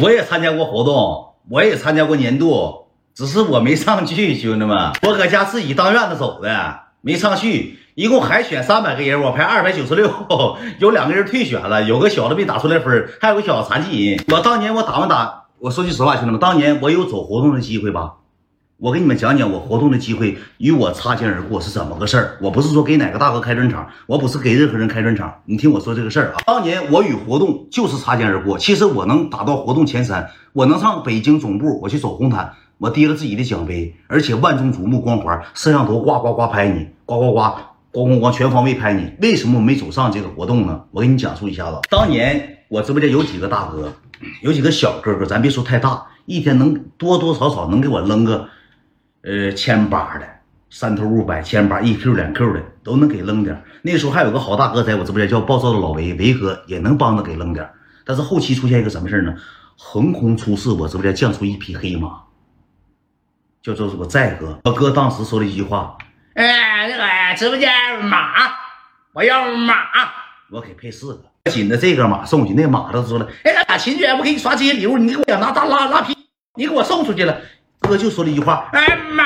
我也参加过活动，我也参加过年度，只是我没上去，兄弟们，我搁家自己当院子走的，没上去。一共海选三百个人，我排二百九十六，有两个人退选了，有个小子没打出来分，还有个小残疾人。我当年我打没打？我说句实话，兄弟们，当年我有走活动的机会吧？我给你们讲讲我活动的机会与我擦肩而过是怎么个事儿。我不是说给哪个大哥开专场，我不是给任何人开专场。你听我说这个事儿啊，当年我与活动就是擦肩而过。其实我能打到活动前三，我能上北京总部，我去走红毯，我提了自己的奖杯，而且万众瞩目光环，摄像头呱呱呱拍你，呱呱呱咣咣咣全方位拍你。为什么我没走上这个活动呢？我给你讲述一下子。当年我直播间有几个大哥，有几个小哥哥，咱别说太大，一天能多多少少能给我扔个。呃，千八的三头五百，千八一 Q 两 Q 的都能给扔点。那时候还有个好大哥在我直播间叫暴躁的老维维哥，也能帮着给扔点。但是后期出现一个什么事呢？横空出世，我直播间降出一匹黑马，叫做我在哥。我哥当时说了一句话：“哎，那个直播间马，我要马，我给配四个。紧的这个马送去，那马都说了，哎，秦娟不给你刷这些礼物，你给我拿大拉拉皮，你给我送出去了。”哥就说了一句话：“哎马，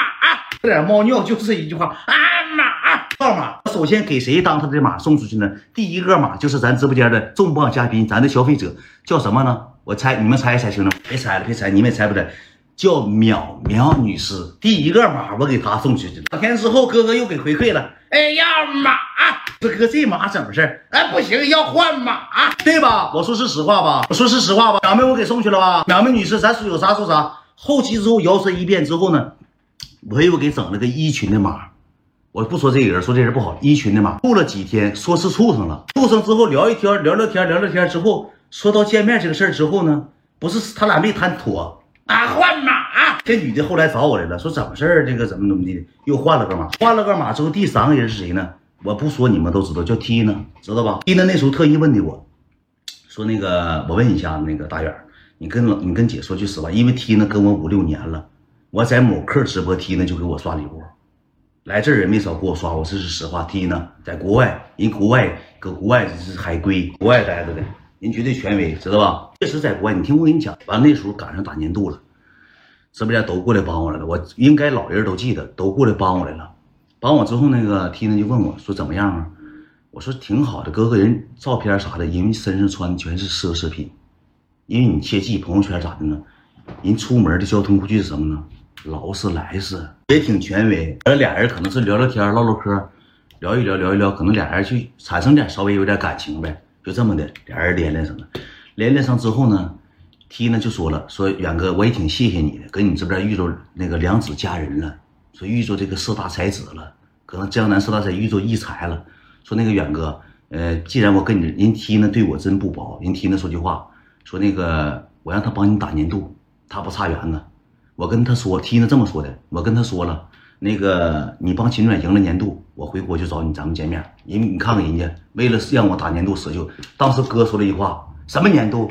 这点猫尿就是一句话。啊马，号码。首先给谁当他的马送出去呢？第一个马就是咱直播间的重磅嘉宾，咱的消费者叫什么呢？我猜你们猜一猜，兄弟们，别猜了，别猜，你们也猜不着，叫淼淼女士。第一个马我给她送出去了。两天之后，哥哥又给回馈了。哎要马，这哥这马怎么事儿？哎不行，要换马，对吧？我说是实话吧？我说是实话吧？淼妹我给送去了吧？淼妹女士，咱说有啥说啥。后期之后摇身一变之后呢，我又给整了个一群的马，我不说这个人，说这人不好，一群的马处了几天，说是处上了，处上之后聊一天，聊聊天，聊聊天之后，说到见面这个事儿之后呢，不是他俩没谈妥啊，换马。这女的后来找我来了，说怎么事儿？这个怎么怎么的，又换了个马，换了个马之后，第三个人是谁呢？我不说你们都知道，叫 T 呢，知道吧？T 呢那时候特意问的我，说那个我问一下那个大远。你跟老你跟姐说句实话，因为 T 呢跟我五六年了，我在某客直播 T 呢就给我刷礼物，来这儿也没少给我刷，我这是实话。T 呢在国外，人国外搁国外是海归，国外待着的，人绝对权威，知道吧？确实在国外，你听我跟你讲，完了那时候赶上打年度了，直播间都过来帮我来了，我应该老人都记得，都过来帮我来了。帮我之后，那个 T 呢就问我说怎么样啊？我说挺好的，哥哥人照片啥的，因为身上穿的全是奢侈品。因为你切记朋友圈咋的呢？人出门的交通工具是什么呢？劳斯莱斯也挺权威。而俩人可能是聊聊天、唠唠嗑，聊一聊、聊一聊，可能俩人就产生点稍微有点感情呗，就这么的，俩人连连上了。连连上之后呢，T 呢就说了，说远哥我也挺谢谢你的，跟你这边遇着那个良子佳人了，说遇着这个四大才子了，可能江南四大才遇着异才了。说那个远哥，呃，既然我跟你人 T 呢对我真不薄，人 T 呢说句话。说那个，我让他帮你打年度，他不差缘子。我跟他说，T 呢这么说的，我跟他说了，那个你帮秦转赢了年度，我回国就找你，咱们见面。人你看看人家，为了让我打年度，舍就当时哥说了一句话，什么年度？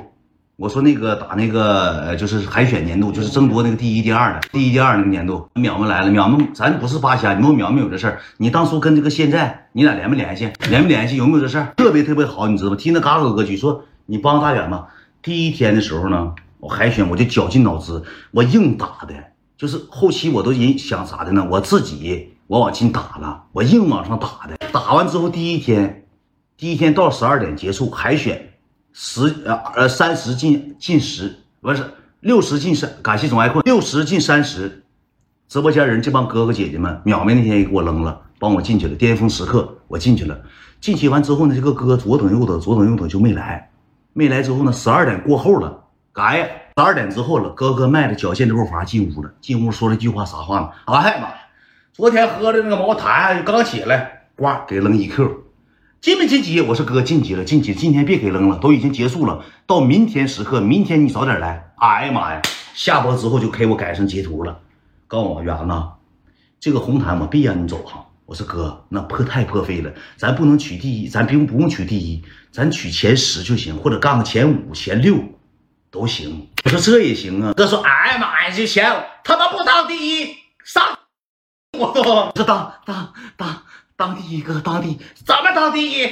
我说那个打那个呃，就是海选年度，就是争夺那个第一、第二的，第一、第二那个年度。淼淼来了，淼淼，咱不是八仙，你问淼淼有这事儿？你当初跟这个现在你俩联没联系？联没联系？有没有这事儿？特别特别好，你知道吗？听那嘎嘎歌曲说你帮大远吗？第一天的时候呢，我海选我就绞尽脑汁，我硬打的，就是后期我都人想啥的呢？我自己我往进打了，我硬往上打的。打完之后第一天，第一天到十二点结束海选，十呃呃三十进进十，不是六十进三，感谢总爱困，六十进三十，直播间人这帮哥哥姐姐们，淼淼那天也给我扔了，帮我进去了，巅峰时刻我进去了，进去完之后呢，这个哥左等右等左等右等就没来。没来之后呢？十二点过后了，干呀！十二点之后了，哥哥迈着矫健的步伐进屋了。进屋说了句话，啥话呢？哎呀妈呀！昨天喝的那个茅台，刚起来，呱给扔一 Q，进没晋级？我说哥晋级了，晋级！今天别给扔了，都已经结束了，到明天时刻，明天你早点来。哎呀妈呀！下播之后就给我改成截图了，告诉我远子，这个红毯我必让你走哈。我说哥，那破太破费了，咱不能取第一，咱不用不用取第一，咱取前十就行，或者干个前五、前六都行。我说这也行啊。哥说，哎呀妈呀，这钱他妈不当第一，上我都说当当当当第一哥，当第一怎么当第一？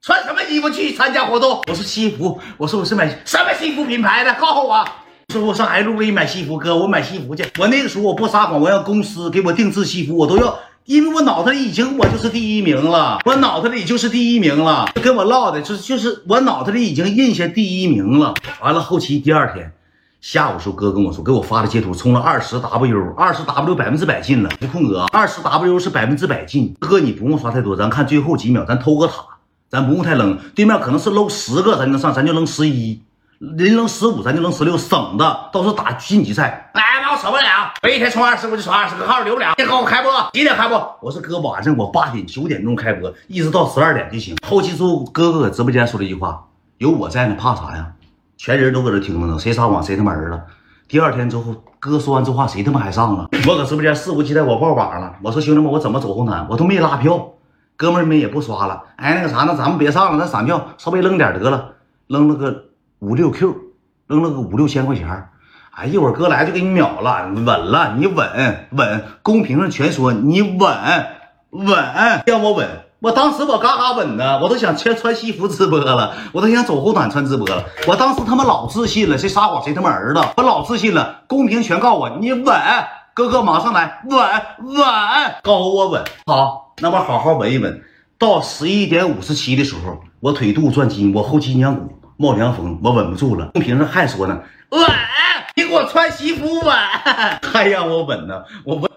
穿什么衣服去参加活动？我说西服，我说我是买什么西服品牌的，告诉我。说我上 LV 买西服，哥，我买西服去。我那个时候我不撒谎，我让公司给我定制西服，我都要，因为我脑子里已经我就是第一名了，我脑子里就是第一名了。跟我唠的就是就是我脑子里已经印下第一名了。完了后期第二天下午时候，哥跟我说，给我发的截图，充了二十 W，二十 W 百分之百进了。不空哥，二十 W 是百分之百进。哥你不用刷太多，咱看最后几秒，咱偷个塔，咱不用太扔。对面可能是搂十个，咱就能上，咱就扔十一。人扔十五，咱就扔十六，省的到时候打晋级赛。哎妈，我受不了！我一天充二十，我就充二十个号，留不了。你给我开播，几点开播？我说哥，晚上我八点九点钟开播，一直到十二点就行。后期之后，哥哥搁直播间说了一句话：有我在呢，怕啥呀？全人都搁这听着呢，谁撒谎谁他妈儿了。第二天之后，哥说完这话，谁他妈还上了？我搁直播间肆无忌惮，我爆榜了。我说兄弟们，我怎么走红毯？我都没拉票，哥们儿们也不刷了。哎，那个啥，那咱们别上了，那散票，稍微扔点得了，扔了个五六 Q。扔了个五六千块钱哎，一会儿哥来就给你秒了，稳了，你稳稳，公屏上全说你稳稳，让我稳，我当时我嘎嘎稳呢，我都想穿穿西服直播了，我都想走后端穿直播了，我当时他妈老自信了，谁撒谎谁他妈儿子，我老自信了，公屏全告我你稳，哥哥马上来，稳稳，告我稳，好，那么好好稳一稳，到十一点五十七的时候，我腿肚转筋，我后脊梁骨。冒凉风，我稳不住了。公屏上还说呢，稳，你给我穿西服稳，还让我稳呢，我稳。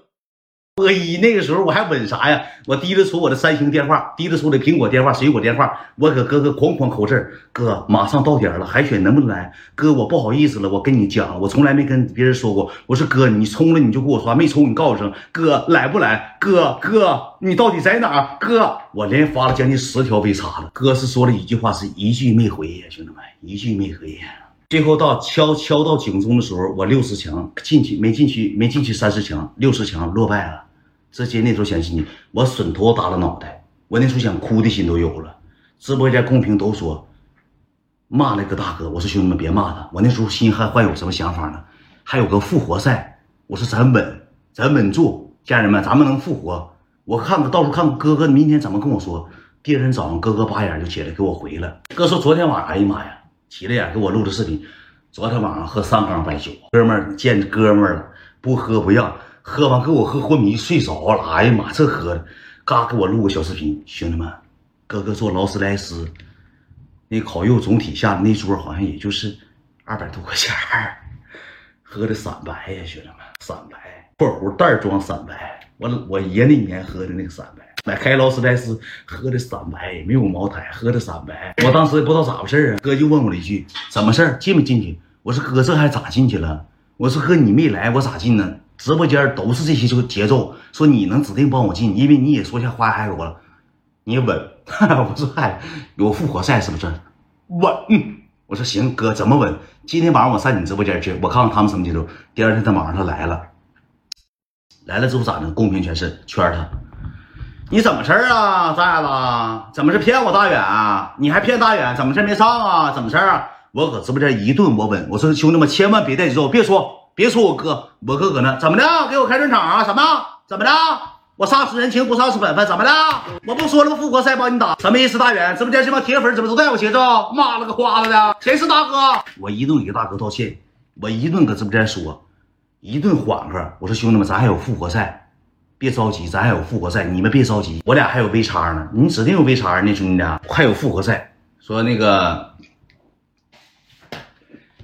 播一那个时候我还稳啥呀？我提着出我的三星电话，提着出的苹果电话、水果电话，我搁哥哥哐哐扣字哥，马上到点了，海选能不能来？哥，我不好意思了，我跟你讲，我从来没跟别人说过。我说哥，你充了你就给我刷，没充你告诉声。哥来不来？哥哥，你到底在哪？哥，我连发了将近十条微差了。哥是说了一句话，是一句没回，兄弟们，一句没回。最后到敲敲到警钟的时候，我六十强进去没进去？没进去三十强，六十强落败了。直接那时候想起你，我损头耷拉脑袋，我那时候想哭的心都有了。直播间公屏都说骂那个大哥，我说兄弟们别骂他。我那时候心还患有什么想法呢？还有个复活赛，我说咱稳，咱稳住，家人们，咱们能复活。我看看到时候看哥哥明天怎么跟我说。第二天早上，哥哥八眼就起来给我回了。哥说昨天晚上，哎呀妈呀，起了眼给我录的视频。昨天晚上喝三缸白酒，哥们见哥们了，不喝不让。喝完给我喝昏迷睡着了，哎呀妈，这喝的，嘎给我录个小视频，兄弟们，哥哥做劳斯莱斯，那烤肉总体下那桌好像也就是二百多块钱喝的散白呀，兄弟们，散白，括弧袋装散白，我我爷那年喝的那个散白，买开劳斯莱斯喝的散白，没有茅台喝的散白，我当时也不知道咋回事啊，哥就问我了一句，怎么事进没进去？我说哥这还咋进去了？我说哥你没来，我咋进呢？直播间都是这些这个节奏，说你能指定帮我进，因为你也说下花海我了，你稳。我说嗨，有复活赛是不是？稳。我说行，哥怎么稳？今天晚上我上你直播间去，我看看他们什么节奏。第二天他晚上他来了，来了之后咋的？公屏全是圈他。你怎么事儿啊，崽子？怎么是骗我大远？你还骗大远？怎么事没上啊？怎么事儿？我搁直播间一顿我稳。我说兄弟们千万别带节奏，别说。别说我哥，我哥搁那怎么的？给我开专场啊？什么？怎么的？我煞死人情不煞死本分？怎么的？我不说了吗？复活赛帮你打，什么意思？大远直播间这帮铁粉怎么都带我节奏？妈了个花子的，谁是大哥？我一顿给大哥道歉，我一顿搁直播间说，一顿缓和。我说兄弟们，咱还有复活赛，别着急，咱还有复活赛，你们别着急，我俩还有 V 叉呢，你指定有 V 叉呢，兄弟，还有复活赛。说那个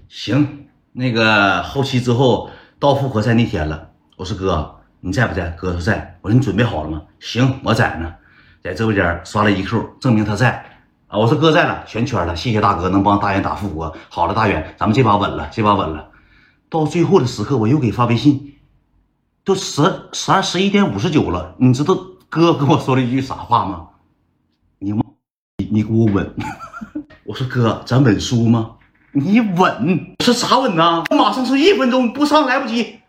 行。那个后期之后到复活赛那天了，我说哥你在不在？哥说在。我说你准备好了吗？行，我在呢，在直播间刷了一 Q，证明他在啊。我说哥在了，全圈了，谢谢大哥能帮大远打复活。好了，大远，咱们这把稳了，这把稳了。到最后的时刻，我又给发微信，都十十二十一点五十九了，你知道哥跟我说了一句啥话吗？你你你给我稳。我说哥，咱稳输吗？你稳是啥稳呢？我马上是一分钟不上来不及。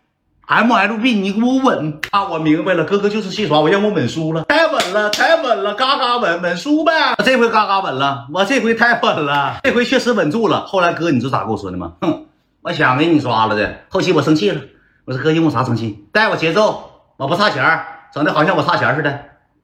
MLB，你给我稳啊！我明白了，哥哥就是戏耍我，让我稳输了，太稳了，太稳了，嘎嘎稳，稳输呗。这回嘎嘎稳了，我这回太稳了，这回确实稳住了。后来哥，你知道咋跟我说的吗？哼，我想给你刷了的。后期我生气了，我说哥，因为啥生气？带我节奏，我不差钱整的好像我差钱似的。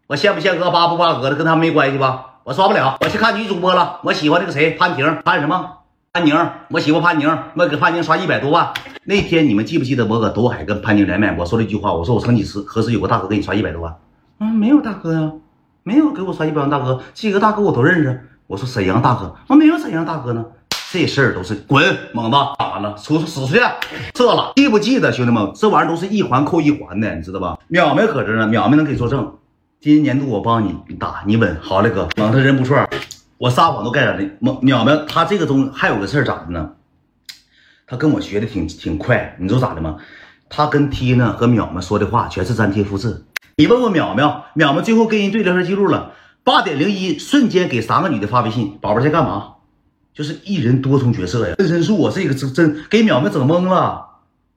我羡不羡哥，巴不巴哥的，跟他没关系吧？我刷不了，我去看女主播了。我喜欢那个谁，潘婷，潘什么？潘宁，我媳妇潘宁，我给潘宁刷一百多万。那天你们记不记得我搁东海跟潘宁连麦，我说了一句话，我说我曾几时何时有个大哥给你刷一百多万？嗯，没有大哥呀，没有给我刷一百万大哥，这个大哥我都认识。我说沈阳大哥，我没有沈阳大哥呢。这事儿都是滚猛子咋了？出死出去！撤了，记不记得兄弟们？这玩意儿都是一环扣一环的，你知道吧？淼淼搁这呢，淼淼能给你作证。今年年度我帮你打，你稳。好嘞，哥，猛子人不错，我撒谎都盖上的。淼淼他这个中还有个事儿咋的呢？他跟我学的挺挺快，你知道咋的吗？他跟 T 呢和淼淼说的话全是粘贴复制。你问问淼淼，淼淼最后跟人对聊天记录了，八点零一瞬间给三个女的发微信，宝贝在干嘛？就是一人多重角色呀，分身术啊，这个真真给淼淼整懵了，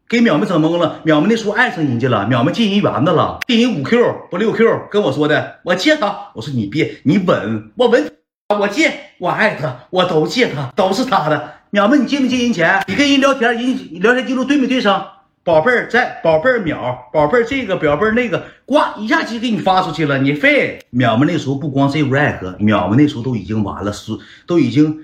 给淼淼整懵了。淼淼那时候爱上人家了，淼淼进人园子了，进人五 Q 不六 Q，跟我说的，我接他。我说你别，你稳，我稳，我借，我爱他，我都借他，都是他的。淼淼，你借没借人钱？你跟人聊天，人聊天记录对没对上？宝贝儿在，宝贝儿淼，宝贝儿这个，宝贝儿那个，呱一下就给你发出去了，你废。淼淼那时候不光这屋爱喝，淼淼那时候都已经完了，是都已经。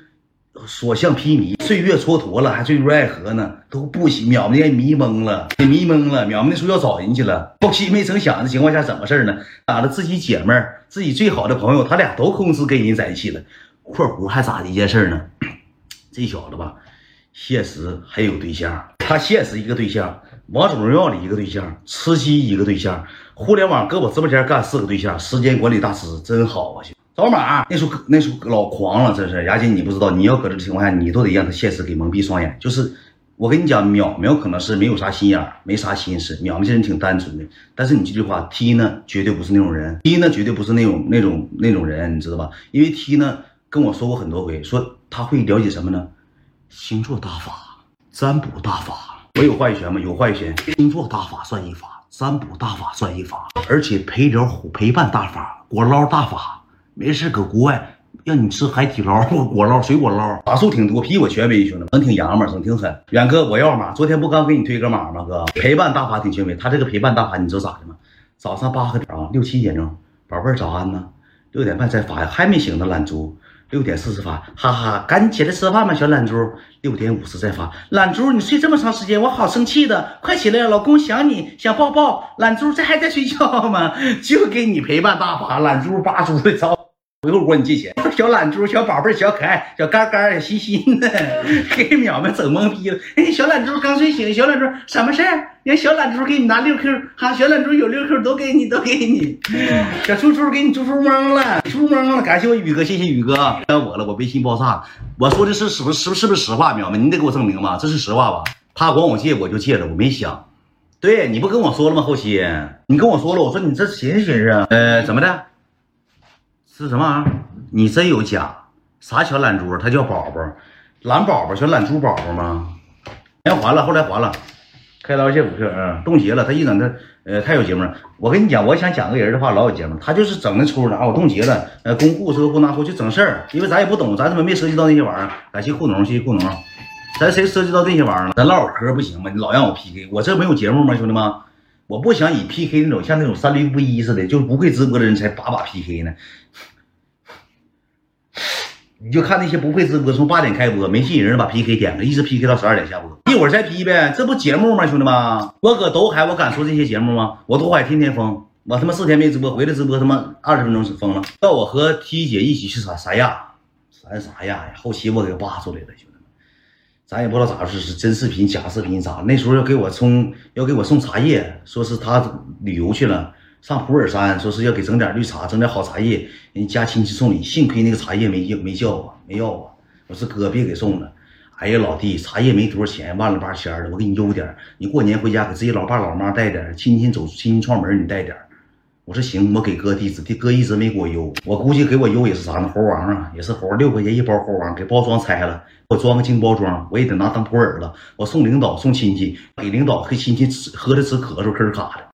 所向披靡，岁月蹉跎了，还坠入爱河呢，都不行。淼淼迷懵了，也迷懵了。淼淼说要找人去了，后期没成想的情况下，怎么事呢？打了自己姐妹，自己最好的朋友，他俩都公司跟人在一起了。括弧还咋的一件事呢？这小子吧，现实还有对象，他现实一个对象，王者荣耀里一个对象，吃鸡一个对象，互联网搁我直播间干四个对象，时间管理大师真好啊！扫码，那时候可那时候老狂了，真是雅姐，你不知道，你要搁这情况下，你都得让他现实给蒙蔽双眼。就是我跟你讲，淼淼可能是没有啥心眼，没啥心思。淼淼这人挺单纯的，但是你这句话，T 呢绝对不是那种人，T 呢绝对不是那种那种那种人，你知道吧？因为 T 呢跟我说过很多回，说他会了解什么呢？星座大法、占卜大法。我有话语权吗？有话语权。星座大法算一法，占卜大法算一法，而且陪聊虎陪伴大法、果捞大法。没事，搁国外让你吃海底捞、果捞、水果捞，法术挺多，比我权威，兄弟们，整挺洋们，整挺狠。远哥，我要码，昨天不刚给你推个码吗？哥，陪伴大法挺权威，他这个陪伴大法，你知道咋的吗？早上八个点啊，六七点钟，宝贝儿早安呢，六点半再发呀，还没醒呢，懒猪。六点四十发，哈哈，赶紧起来吃饭吧，小懒猪。六点五十再发，懒猪，你睡这么长时间，我好生气的，快起来，老公想你，想抱抱。懒猪，这还在睡觉吗？就给你陪伴大法，懒猪八猪的操。回后管你借钱，小懒猪、小宝贝、小可爱、小嘎嘎、小心心的，给淼淼整懵逼了。哎，小懒猪刚睡醒，小懒猪什么事儿？让小懒猪给你拿六 Q，哈，小懒猪有六 Q 都给你，都给你。小猪猪给你猪猪懵了，猪懵了。感谢我宇哥，谢谢宇哥。该我了，我微信爆炸。我说的是是不是是不是实话？淼淼，你得给我证明吧，这是实话吧？他管我借，我就借了，我没想。对你不跟我说了吗？后期你跟我说了，我说你这寻思寻思，呃，怎么的？是什么玩意儿？你真有假？啥小懒猪？他叫宝宝，懒宝宝，小懒猪宝宝吗？钱还了，后来还了。开刀谢五克，嗯，冻结了。他一整他，呃，太有节目了。我跟你讲，我想讲个人的话，老有节目。他就是整那出的啊，我冻结了。呃，公户车不拿户就整事儿，因为咱也不懂，咱怎么没涉及到那些玩意儿？感谢库农，谢谢库农。咱谁涉及到这些玩意儿了？咱唠会嗑不行吗？你老让我 PK，我这没有节目吗，兄弟们？我不想以 PK 那种像那种三驴不一似的，就是不会直播的人才把把 PK 呢。你就看那些不会直播，从八点开播没吸引人，把 PK 点了，一直 PK 到十二点下播，一会儿再 P 呗，这不节目吗，兄弟们？我搁斗海，我敢说这些节目吗？我斗海天天封，我他妈四天没直播，回来直播他妈二十分钟封了。叫我和 T 姐一起去撒撒亚，撒啥亚呀？后期我给扒出来了，兄弟们，咱也不知道咋回事，是真视频假视频咋？那时候要给我送要给我送茶叶，说是他旅游去了。上普洱山，说是要给整点绿茶，整点好茶叶，人家亲戚送礼，幸亏那个茶叶没，没叫我，没要我。我说哥，别给送了。哎呀，老弟，茶叶没多少钱，万了八千的，我给你邮点。你过年回家给自己老爸老妈带点，亲戚走亲戚串门你带点。我说行，我给哥地址，哥一直没给我邮。我估计给我邮也是啥呢？猴王啊，也是猴，六块钱一包猴王，给包装拆了，我装个精包装，我也得拿当普洱了。我送领导送亲戚，给领导给亲戚吃喝的吃咳嗽咳卡的。